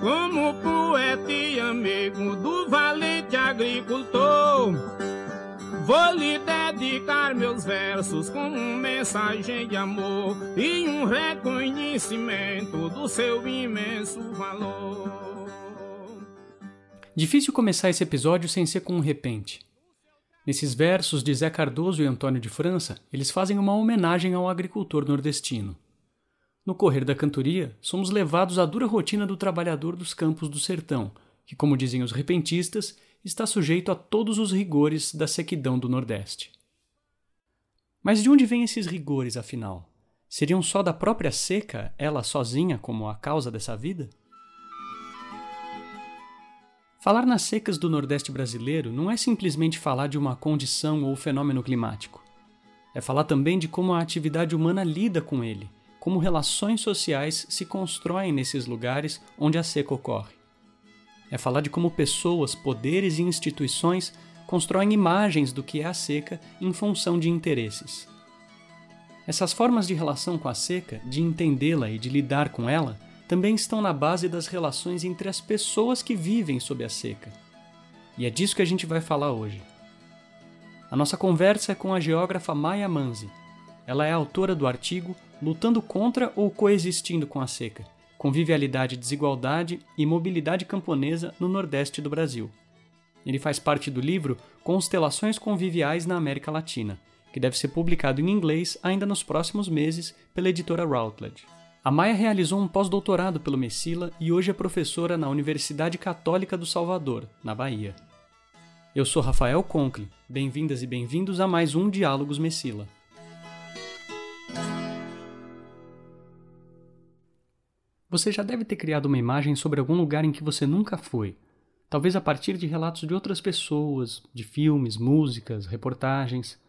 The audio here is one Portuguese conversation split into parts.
Como poeta e amigo do valente agricultor, vou lhe dedicar meus versos como mensagem de amor e um reconhecimento do seu imenso valor. Difícil começar esse episódio sem ser com um repente. Nesses versos de Zé Cardoso e Antônio de França, eles fazem uma homenagem ao agricultor nordestino. No correr da cantoria, somos levados à dura rotina do trabalhador dos campos do sertão, que, como dizem os repentistas, está sujeito a todos os rigores da sequidão do Nordeste. Mas de onde vêm esses rigores, afinal? Seriam só da própria seca, ela sozinha, como a causa dessa vida? Falar nas secas do Nordeste brasileiro não é simplesmente falar de uma condição ou fenômeno climático. É falar também de como a atividade humana lida com ele, como relações sociais se constroem nesses lugares onde a seca ocorre. É falar de como pessoas, poderes e instituições constroem imagens do que é a seca em função de interesses. Essas formas de relação com a seca, de entendê-la e de lidar com ela, também estão na base das relações entre as pessoas que vivem sob a seca. E é disso que a gente vai falar hoje. A nossa conversa é com a geógrafa Maya Manzi. Ela é autora do artigo Lutando contra ou coexistindo com a seca: Convivialidade, desigualdade e mobilidade camponesa no Nordeste do Brasil. Ele faz parte do livro Constelações Conviviais na América Latina, que deve ser publicado em inglês ainda nos próximos meses pela editora Routledge. A Maia realizou um pós-doutorado pelo Messila e hoje é professora na Universidade Católica do Salvador, na Bahia. Eu sou Rafael Conkle. Bem-vindas e bem-vindos a mais um Diálogos Messila. Você já deve ter criado uma imagem sobre algum lugar em que você nunca foi, talvez a partir de relatos de outras pessoas, de filmes, músicas, reportagens.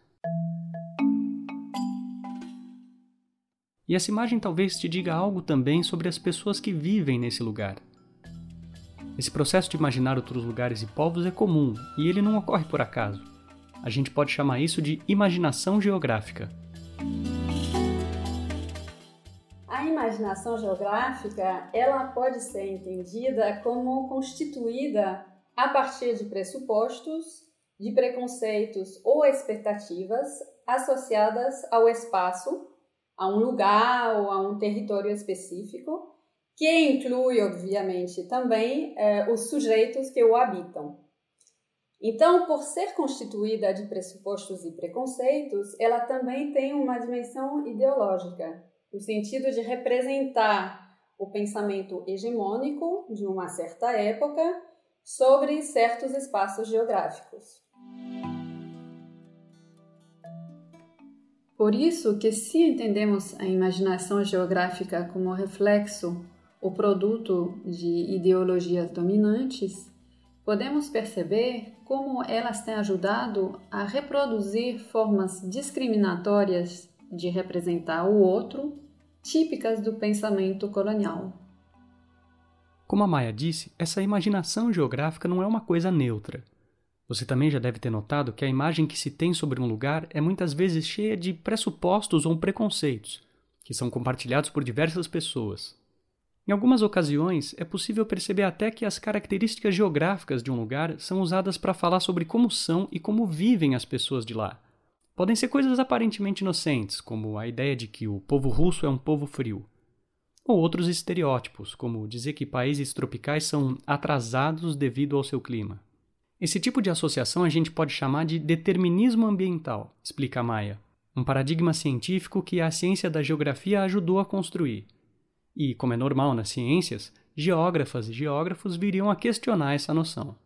E essa imagem talvez te diga algo também sobre as pessoas que vivem nesse lugar. Esse processo de imaginar outros lugares e povos é comum e ele não ocorre por acaso. A gente pode chamar isso de imaginação geográfica. A imaginação geográfica, ela pode ser entendida como constituída a partir de pressupostos, de preconceitos ou expectativas associadas ao espaço a um lugar ou a um território específico, que inclui, obviamente, também eh, os sujeitos que o habitam. Então, por ser constituída de pressupostos e preconceitos, ela também tem uma dimensão ideológica, no sentido de representar o pensamento hegemônico de uma certa época sobre certos espaços geográficos. Por isso que se entendemos a imaginação geográfica como reflexo ou produto de ideologias dominantes, podemos perceber como elas têm ajudado a reproduzir formas discriminatórias de representar o outro, típicas do pensamento colonial. Como a Maia disse, essa imaginação geográfica não é uma coisa neutra. Você também já deve ter notado que a imagem que se tem sobre um lugar é muitas vezes cheia de pressupostos ou preconceitos, que são compartilhados por diversas pessoas. Em algumas ocasiões, é possível perceber até que as características geográficas de um lugar são usadas para falar sobre como são e como vivem as pessoas de lá. Podem ser coisas aparentemente inocentes, como a ideia de que o povo russo é um povo frio, ou outros estereótipos, como dizer que países tropicais são atrasados devido ao seu clima. Esse tipo de associação a gente pode chamar de determinismo ambiental, explica Maia, um paradigma científico que a ciência da geografia ajudou a construir. E, como é normal nas ciências, geógrafas e geógrafos viriam a questionar essa noção.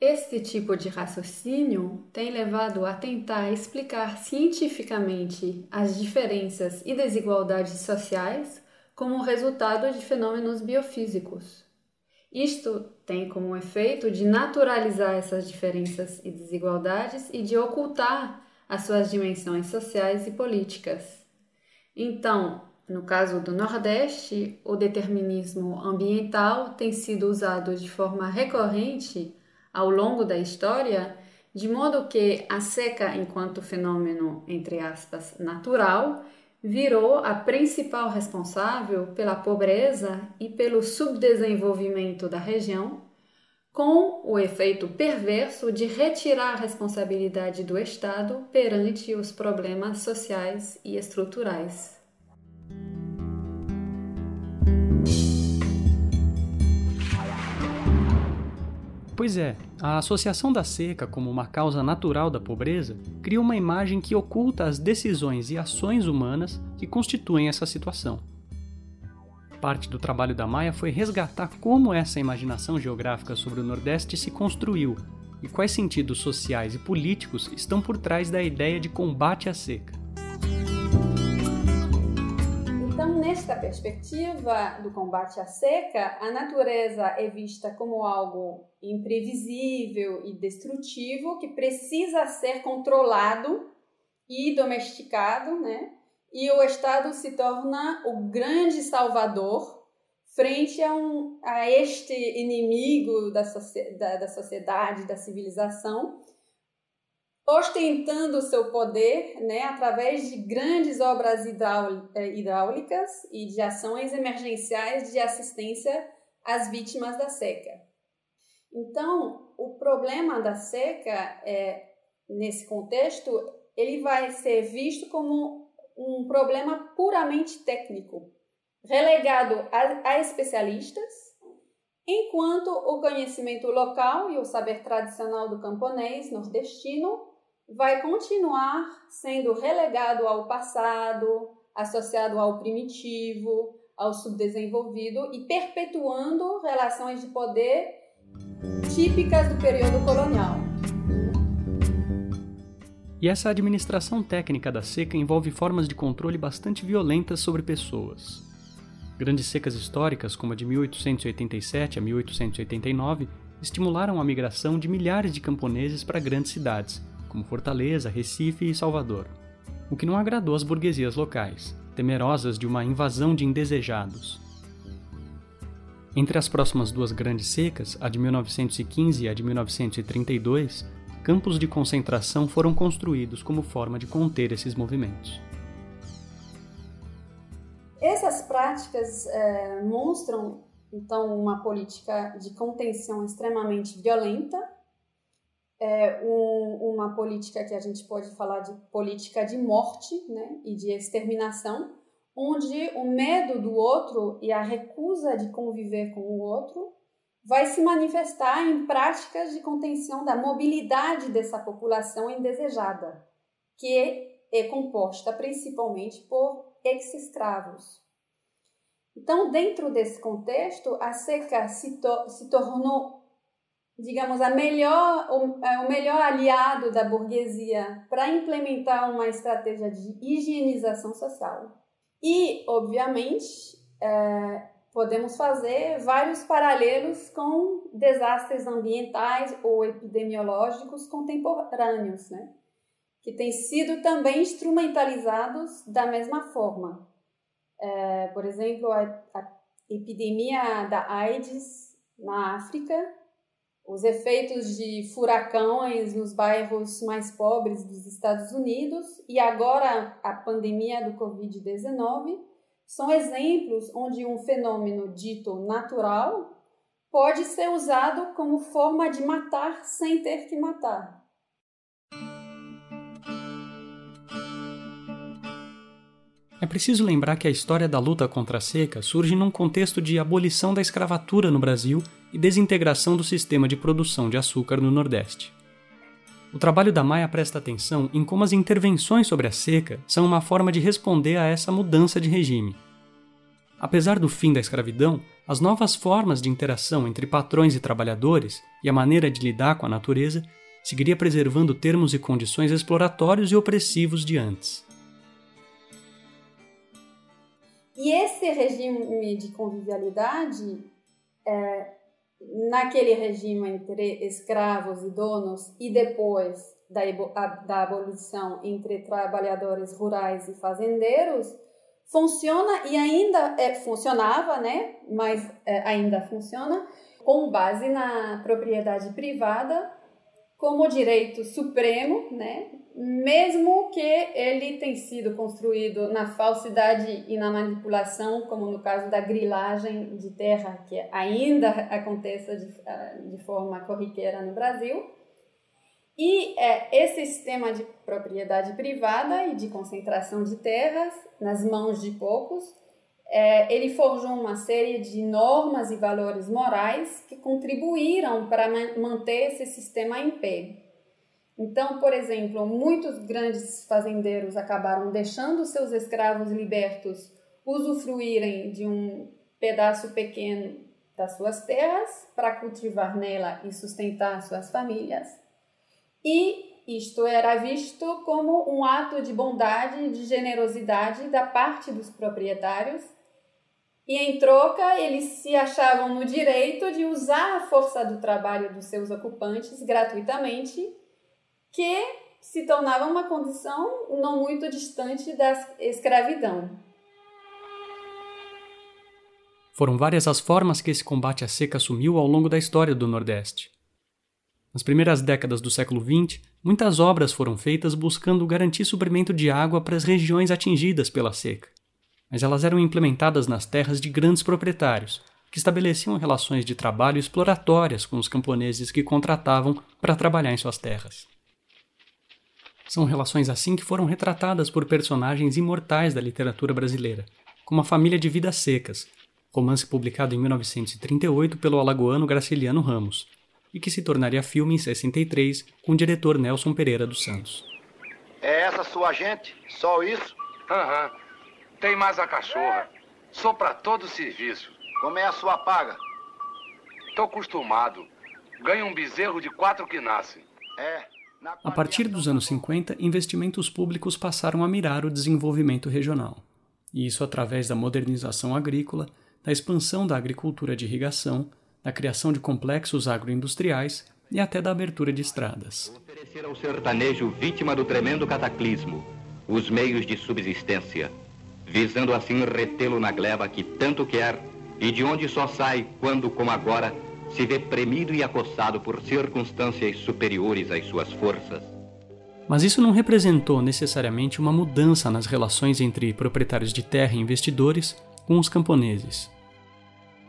Este tipo de raciocínio tem levado a tentar explicar cientificamente as diferenças e desigualdades sociais como resultado de fenômenos biofísicos. Isto tem como efeito de naturalizar essas diferenças e desigualdades e de ocultar as suas dimensões sociais e políticas. Então, no caso do Nordeste, o determinismo ambiental tem sido usado de forma recorrente ao longo da história, de modo que a seca, enquanto fenômeno, entre aspas, natural, virou a principal responsável pela pobreza e pelo subdesenvolvimento da região, com o efeito perverso de retirar a responsabilidade do Estado perante os problemas sociais e estruturais. Pois é, a associação da seca como uma causa natural da pobreza cria uma imagem que oculta as decisões e ações humanas que constituem essa situação. Parte do trabalho da Maia foi resgatar como essa imaginação geográfica sobre o Nordeste se construiu e quais sentidos sociais e políticos estão por trás da ideia de combate à seca. Nesta perspectiva do combate à seca, a natureza é vista como algo imprevisível e destrutivo que precisa ser controlado e domesticado, né? E o Estado se torna o grande salvador frente a, um, a este inimigo da, da, da sociedade, da civilização, ostentando seu poder né, através de grandes obras eh, hidráulicas e de ações emergenciais de assistência às vítimas da seca. Então, o problema da seca, é, nesse contexto, ele vai ser visto como um problema puramente técnico, relegado a, a especialistas, enquanto o conhecimento local e o saber tradicional do camponês nordestino vai continuar sendo relegado ao passado, associado ao primitivo, ao subdesenvolvido e perpetuando relações de poder típicas do período colonial. E essa administração técnica da seca envolve formas de controle bastante violentas sobre pessoas. Grandes secas históricas, como a de 1887 a 1889, estimularam a migração de milhares de camponeses para grandes cidades, como Fortaleza, Recife e Salvador, o que não agradou às burguesias locais, temerosas de uma invasão de indesejados. Entre as próximas duas grandes secas, a de 1915 e a de 1932, campos de concentração foram construídos como forma de conter esses movimentos. Essas práticas é, mostram, então, uma política de contenção extremamente violenta é, um, uma política que a gente pode falar de política de morte né, e de exterminação, onde o medo do outro e a recusa de conviver com o outro vai se manifestar em práticas de contenção da mobilidade dessa população indesejada, que é composta principalmente por ex-escravos. Então, dentro desse contexto, a seca se, to se tornou digamos, a melhor, o, é, o melhor aliado da burguesia para implementar uma estratégia de higienização social. E, obviamente, é, podemos fazer vários paralelos com desastres ambientais ou epidemiológicos contemporâneos, né? que têm sido também instrumentalizados da mesma forma. É, por exemplo, a, a epidemia da AIDS na África os efeitos de furacões nos bairros mais pobres dos Estados Unidos e agora a pandemia do Covid-19 são exemplos onde um fenômeno dito natural pode ser usado como forma de matar sem ter que matar. É preciso lembrar que a história da luta contra a seca surge num contexto de abolição da escravatura no Brasil e desintegração do sistema de produção de açúcar no Nordeste. O trabalho da Maia presta atenção em como as intervenções sobre a seca são uma forma de responder a essa mudança de regime. Apesar do fim da escravidão, as novas formas de interação entre patrões e trabalhadores e a maneira de lidar com a natureza seguiria preservando termos e condições exploratórios e opressivos de antes. E esse regime de convivialidade, é, naquele regime entre escravos e donos, e depois da, da abolição entre trabalhadores rurais e fazendeiros, funciona e ainda é, funcionava, né? Mas é, ainda funciona com base na propriedade privada como direito supremo, né? mesmo que ele tenha sido construído na falsidade e na manipulação, como no caso da grilagem de terra, que ainda aconteça de, ah, de forma corriqueira no Brasil. E é, esse sistema de propriedade privada e de concentração de terras nas mãos de poucos, é, ele forjou uma série de normas e valores morais que contribuíram para manter esse sistema em pé. Então, por exemplo, muitos grandes fazendeiros acabaram deixando seus escravos libertos usufruírem de um pedaço pequeno das suas terras para cultivar nela e sustentar suas famílias. E isto era visto como um ato de bondade e de generosidade da parte dos proprietários. E em troca, eles se achavam no direito de usar a força do trabalho dos seus ocupantes gratuitamente que se tornava uma condição não muito distante da escravidão. Foram várias as formas que esse combate à seca assumiu ao longo da história do Nordeste. Nas primeiras décadas do século XX, muitas obras foram feitas buscando garantir suprimento de água para as regiões atingidas pela seca. Mas elas eram implementadas nas terras de grandes proprietários, que estabeleciam relações de trabalho exploratórias com os camponeses que contratavam para trabalhar em suas terras. São relações assim que foram retratadas por personagens imortais da literatura brasileira, como A Família de Vidas Secas, romance publicado em 1938 pelo alagoano Graciliano Ramos, e que se tornaria filme em 63 com o diretor Nelson Pereira dos Santos. É essa sua gente? Só isso? Aham. Uhum. Tem mais a cachorra. Sou para todo serviço. Como é a sua paga? Tô acostumado. Ganho um bezerro de quatro que nasce. É. A partir dos anos 50, investimentos públicos passaram a mirar o desenvolvimento regional, e isso através da modernização agrícola, da expansão da agricultura de irrigação, da criação de complexos agroindustriais e até da abertura de estradas. Oferecer ao sertanejo vítima do tremendo cataclismo os meios de subsistência, visando assim retê-lo na gleba que tanto quer e de onde só sai quando, como agora, se vê premido e acossado por circunstâncias superiores às suas forças. Mas isso não representou necessariamente uma mudança nas relações entre proprietários de terra e investidores com os camponeses.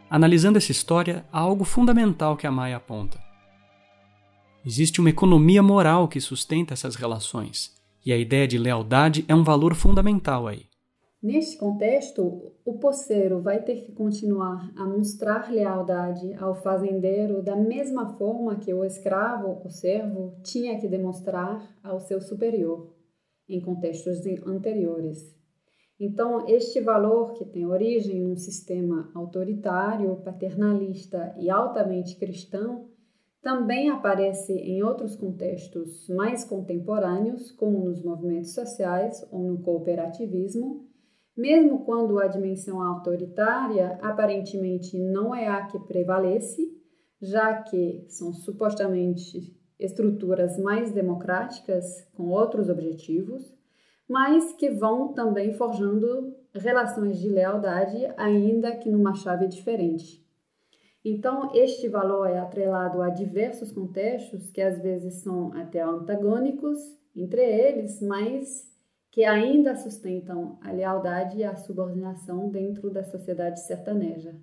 Analisando essa história, há algo fundamental que a Maia aponta. Existe uma economia moral que sustenta essas relações, e a ideia de lealdade é um valor fundamental aí. Neste contexto, o poceiro vai ter que continuar a mostrar lealdade ao fazendeiro da mesma forma que o escravo, o servo, tinha que demonstrar ao seu superior, em contextos anteriores. Então, este valor, que tem origem num sistema autoritário, paternalista e altamente cristão, também aparece em outros contextos mais contemporâneos, como nos movimentos sociais ou no cooperativismo mesmo quando a dimensão autoritária aparentemente não é a que prevalece, já que são supostamente estruturas mais democráticas com outros objetivos, mas que vão também forjando relações de lealdade, ainda que numa chave diferente. Então, este valor é atrelado a diversos contextos que às vezes são até antagônicos entre eles, mas que ainda sustentam a lealdade e a subordinação dentro da sociedade sertaneja.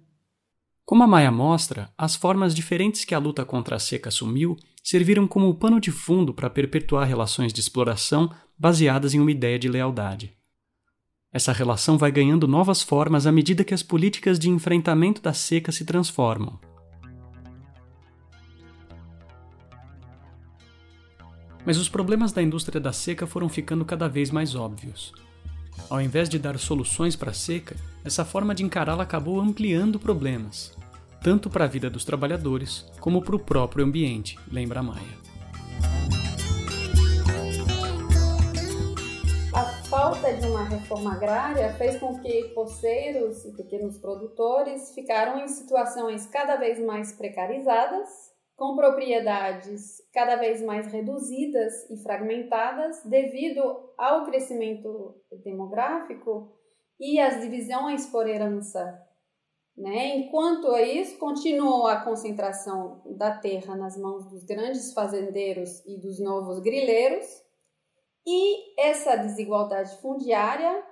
Como a Maia mostra, as formas diferentes que a luta contra a seca assumiu serviram como pano de fundo para perpetuar relações de exploração baseadas em uma ideia de lealdade. Essa relação vai ganhando novas formas à medida que as políticas de enfrentamento da seca se transformam. Mas os problemas da indústria da seca foram ficando cada vez mais óbvios. Ao invés de dar soluções para a seca, essa forma de encará-la acabou ampliando problemas, tanto para a vida dos trabalhadores como para o próprio ambiente, lembra Maia. A falta de uma reforma agrária fez com que poceiros e pequenos produtores ficaram em situações cada vez mais precarizadas com propriedades cada vez mais reduzidas e fragmentadas devido ao crescimento demográfico e às divisões por herança. Né? Enquanto isso, continuou a concentração da terra nas mãos dos grandes fazendeiros e dos novos grileiros, e essa desigualdade fundiária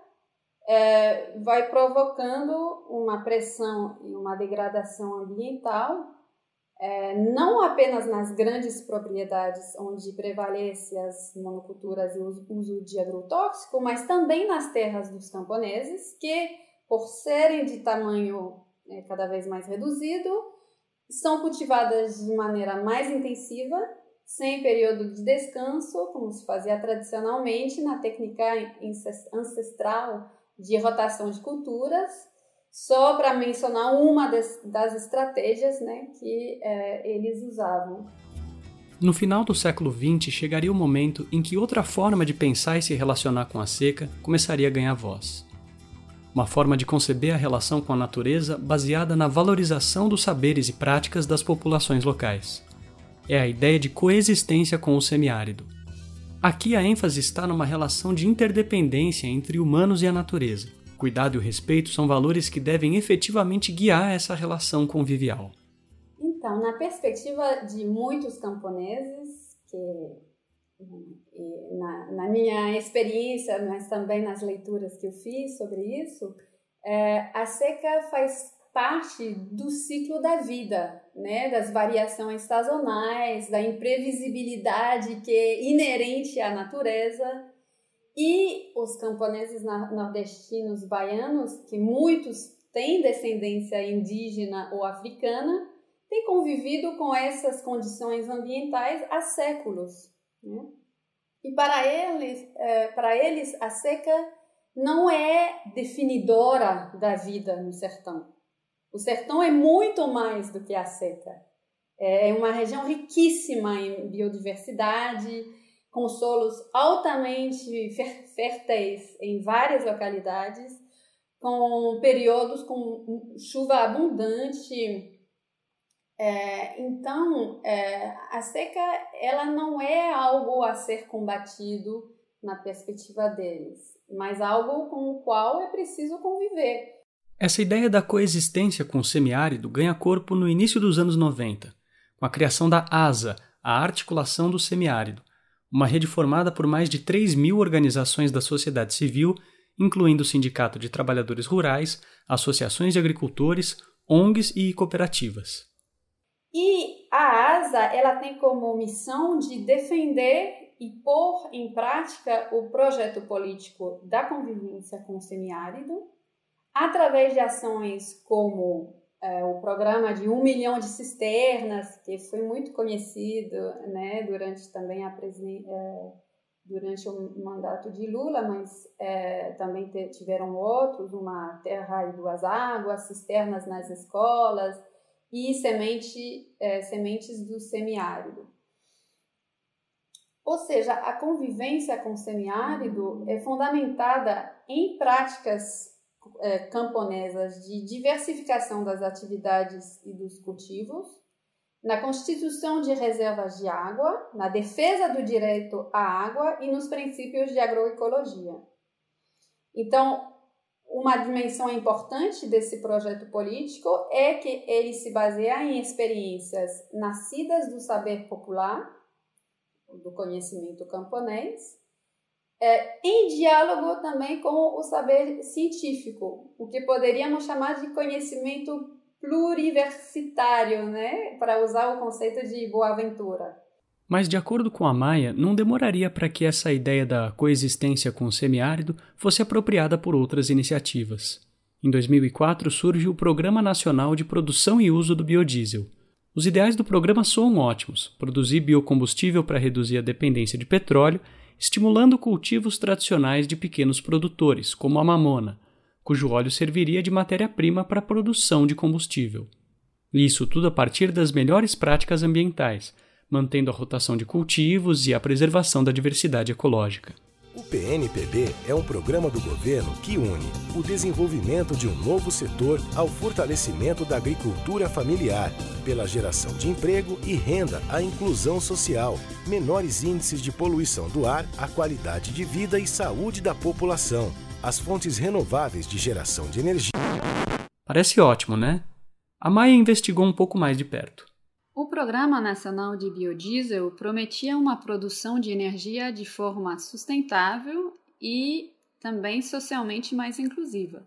é, vai provocando uma pressão e uma degradação ambiental, é, não apenas nas grandes propriedades onde prevalece as monoculturas e o uso de agrotóxico, mas também nas terras dos camponeses, que, por serem de tamanho é, cada vez mais reduzido, são cultivadas de maneira mais intensiva, sem período de descanso, como se fazia tradicionalmente na técnica ancestral de rotação de culturas, só para mencionar uma das, das estratégias né, que é, eles usavam. No final do século XX, chegaria o momento em que outra forma de pensar e se relacionar com a seca começaria a ganhar voz. Uma forma de conceber a relação com a natureza baseada na valorização dos saberes e práticas das populações locais. É a ideia de coexistência com o semiárido. Aqui a ênfase está numa relação de interdependência entre humanos e a natureza. Cuidado e o respeito são valores que devem efetivamente guiar essa relação convivial. Então, na perspectiva de muitos camponeses, que na, na minha experiência, mas também nas leituras que eu fiz sobre isso, é, a seca faz parte do ciclo da vida, né? das variações sazonais, da imprevisibilidade que é inerente à natureza. E os camponeses nordestinos baianos, que muitos têm descendência indígena ou africana, têm convivido com essas condições ambientais há séculos. Né? E para eles, é, para eles, a seca não é definidora da vida no sertão o sertão é muito mais do que a seca. É uma região riquíssima em biodiversidade, com solos altamente férteis em várias localidades, com períodos com chuva abundante. É, então, é, a seca ela não é algo a ser combatido na perspectiva deles, mas algo com o qual é preciso conviver. Essa ideia da coexistência com o semiárido ganha corpo no início dos anos 90, com a criação da ASA, a Articulação do Semiárido, uma rede formada por mais de 3 mil organizações da sociedade civil, incluindo o Sindicato de Trabalhadores Rurais, associações de agricultores, ONGs e cooperativas. E a ASA ela tem como missão de defender e pôr em prática o projeto político da convivência com o semiárido, através de ações como é, o programa de um milhão de cisternas, que foi muito conhecido né, durante também a é, durante o mandato de Lula, mas é, também tiveram outros, uma terra e duas águas, cisternas nas escolas e semente, é, sementes do semiárido. Ou seja, a convivência com o semiárido é fundamentada em práticas é, camponesas de diversificação das atividades e dos cultivos, na constituição de reservas de água, na defesa do direito à água e nos princípios de agroecologia. Então, uma dimensão importante desse projeto político é que ele se baseia em experiências nascidas do saber popular, do conhecimento camponês, é, em diálogo também com o saber científico, o que poderíamos chamar de conhecimento pluriversitário, né? para usar o conceito de Boaventura. Mas, de acordo com a Maia, não demoraria para que essa ideia da coexistência com o semiárido fosse apropriada por outras iniciativas. Em 2004 surge o Programa Nacional de Produção e Uso do Biodiesel. Os ideais do programa são ótimos: produzir biocombustível para reduzir a dependência de petróleo estimulando cultivos tradicionais de pequenos produtores, como a mamona, cujo óleo serviria de matéria-prima para a produção de combustível. Isso tudo a partir das melhores práticas ambientais, mantendo a rotação de cultivos e a preservação da diversidade ecológica. O PNPB é um programa do governo que une o desenvolvimento de um novo setor ao fortalecimento da agricultura familiar, pela geração de emprego e renda à inclusão social, menores índices de poluição do ar, a qualidade de vida e saúde da população, as fontes renováveis de geração de energia. Parece ótimo, né? A Maia investigou um pouco mais de perto. O Programa Nacional de Biodiesel prometia uma produção de energia de forma sustentável e também socialmente mais inclusiva.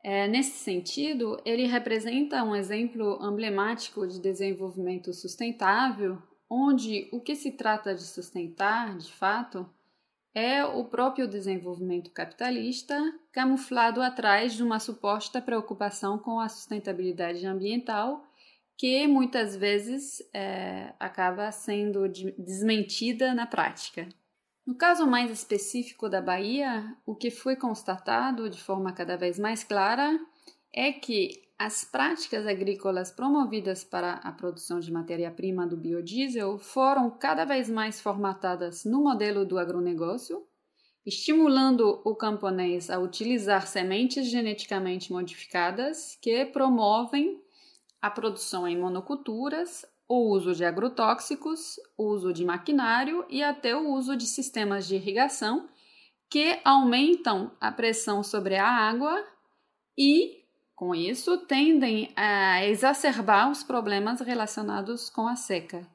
É, nesse sentido, ele representa um exemplo emblemático de desenvolvimento sustentável, onde o que se trata de sustentar, de fato, é o próprio desenvolvimento capitalista, camuflado atrás de uma suposta preocupação com a sustentabilidade ambiental que muitas vezes é, acaba sendo desmentida na prática. No caso mais específico da Bahia, o que foi constatado de forma cada vez mais clara é que as práticas agrícolas promovidas para a produção de matéria-prima do biodiesel foram cada vez mais formatadas no modelo do agronegócio, estimulando o camponês a utilizar sementes geneticamente modificadas que promovem a produção em monoculturas, o uso de agrotóxicos, o uso de maquinário e até o uso de sistemas de irrigação que aumentam a pressão sobre a água e, com isso, tendem a exacerbar os problemas relacionados com a seca.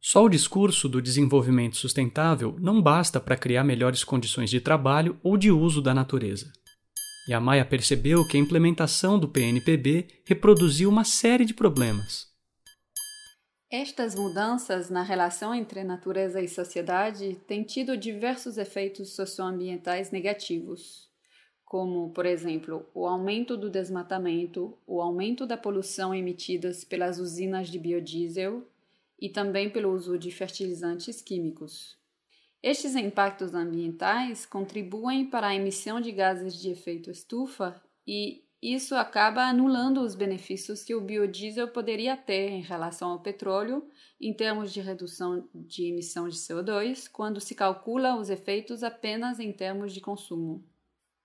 Só o discurso do desenvolvimento sustentável não basta para criar melhores condições de trabalho ou de uso da natureza. A Maia percebeu que a implementação do PNPB reproduziu uma série de problemas. Estas mudanças na relação entre natureza e sociedade têm tido diversos efeitos socioambientais negativos, como, por exemplo, o aumento do desmatamento, o aumento da poluição emitidas pelas usinas de biodiesel e também pelo uso de fertilizantes químicos. Estes impactos ambientais contribuem para a emissão de gases de efeito estufa e isso acaba anulando os benefícios que o biodiesel poderia ter em relação ao petróleo em termos de redução de emissão de CO2, quando se calcula os efeitos apenas em termos de consumo.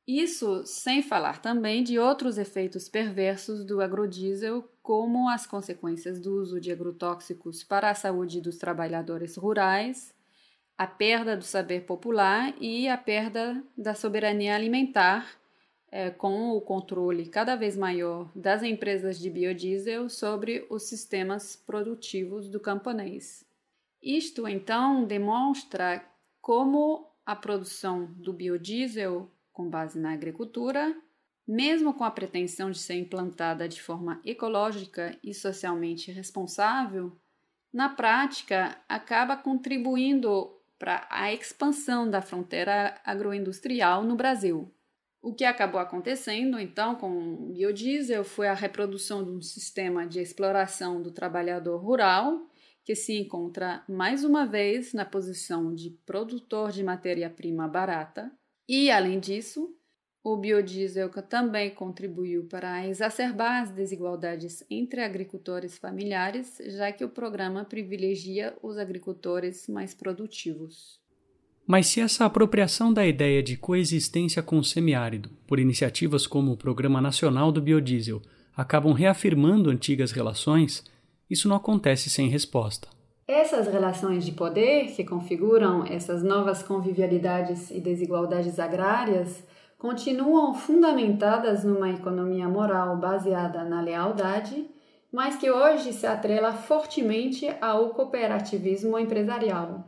Isso sem falar também de outros efeitos perversos do agrodiesel, como as consequências do uso de agrotóxicos para a saúde dos trabalhadores rurais, a perda do saber popular e a perda da soberania alimentar, é, com o controle cada vez maior das empresas de biodiesel sobre os sistemas produtivos do camponês. Isto, então, demonstra como a produção do biodiesel, com base na agricultura, mesmo com a pretensão de ser implantada de forma ecológica e socialmente responsável, na prática acaba contribuindo para a expansão da fronteira agroindustrial no Brasil. O que acabou acontecendo então com o biodiesel foi a reprodução de um sistema de exploração do trabalhador rural, que se encontra mais uma vez na posição de produtor de matéria-prima barata, e além disso, o biodiesel também contribuiu para exacerbar as desigualdades entre agricultores familiares, já que o programa privilegia os agricultores mais produtivos. Mas se essa apropriação da ideia de coexistência com o semiárido, por iniciativas como o Programa Nacional do Biodiesel, acabam reafirmando antigas relações, isso não acontece sem resposta. Essas relações de poder que configuram essas novas convivialidades e desigualdades agrárias continuam fundamentadas numa economia moral baseada na lealdade, mas que hoje se atrela fortemente ao cooperativismo empresarial.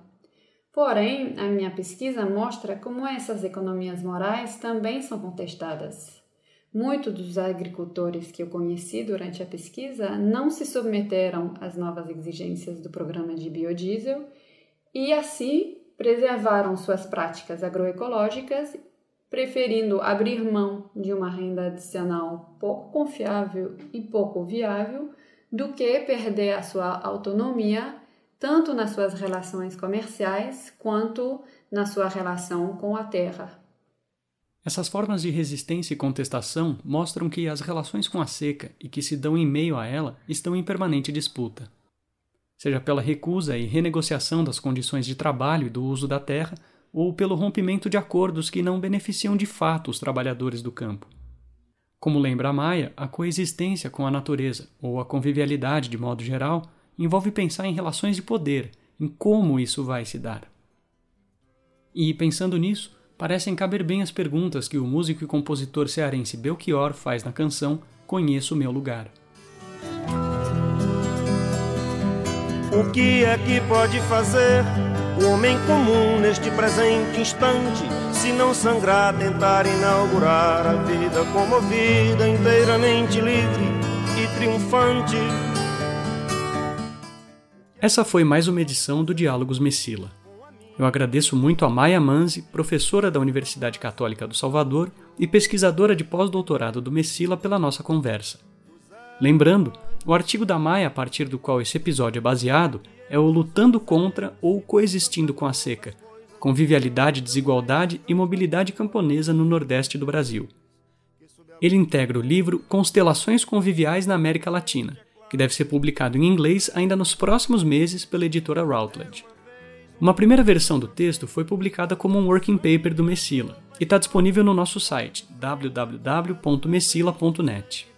Porém, a minha pesquisa mostra como essas economias morais também são contestadas. Muitos dos agricultores que eu conheci durante a pesquisa não se submeteram às novas exigências do programa de biodiesel e, assim, preservaram suas práticas agroecológicas preferindo abrir mão de uma renda adicional pouco confiável e pouco viável do que perder a sua autonomia tanto nas suas relações comerciais quanto na sua relação com a terra. Essas formas de resistência e contestação mostram que as relações com a seca e que se dão em meio a ela estão em permanente disputa. Seja pela recusa e renegociação das condições de trabalho e do uso da terra, ou pelo rompimento de acordos que não beneficiam de fato os trabalhadores do campo. Como lembra Maia, a coexistência com a natureza, ou a convivialidade de modo geral, envolve pensar em relações de poder, em como isso vai se dar. E, pensando nisso, parecem caber bem as perguntas que o músico e compositor cearense Belchior faz na canção Conheço o Meu Lugar. O que é que pode fazer homem comum neste presente instante? Se não sangrar, tentar inaugurar a vida comovida, inteiramente livre e triunfante. Essa foi mais uma edição do Diálogos Messila. Eu agradeço muito a Maia Manzi, professora da Universidade Católica do Salvador e pesquisadora de pós-doutorado do Messila, pela nossa conversa. Lembrando, o artigo da Maia a partir do qual esse episódio é baseado é o Lutando contra ou Coexistindo com a Seca Convivialidade, Desigualdade e Mobilidade Camponesa no Nordeste do Brasil. Ele integra o livro Constelações Conviviais na América Latina, que deve ser publicado em inglês ainda nos próximos meses pela editora Routledge. Uma primeira versão do texto foi publicada como um working paper do Messila e está disponível no nosso site www.messila.net.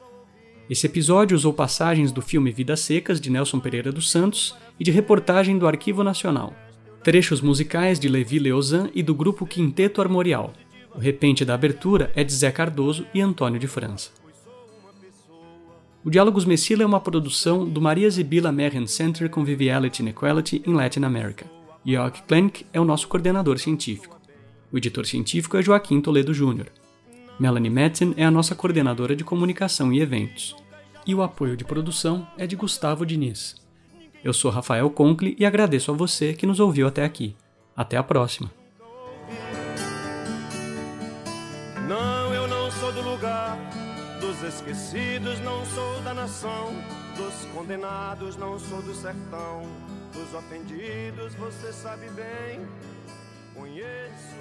Esse episódio usou passagens do filme Vidas Secas, de Nelson Pereira dos Santos, e de reportagem do Arquivo Nacional, trechos musicais de Levi Leozan e do grupo Quinteto Armorial. O repente da abertura é de Zé Cardoso e Antônio de França. O Diálogos Messila é uma produção do Maria Zibila Merren Center Conviviality and Equality in Latin America. Jörg Klenk é o nosso coordenador científico. O editor científico é Joaquim Toledo Júnior. Melanie Metzen é a nossa coordenadora de comunicação e eventos. E o apoio de produção é de Gustavo Diniz. Eu sou Rafael Conkle e agradeço a você que nos ouviu até aqui. Até a próxima. Não, eu não sou do lugar dos esquecidos, não sou da nação dos condenados, não sou do sertão dos ofendidos, você sabe bem. Conheço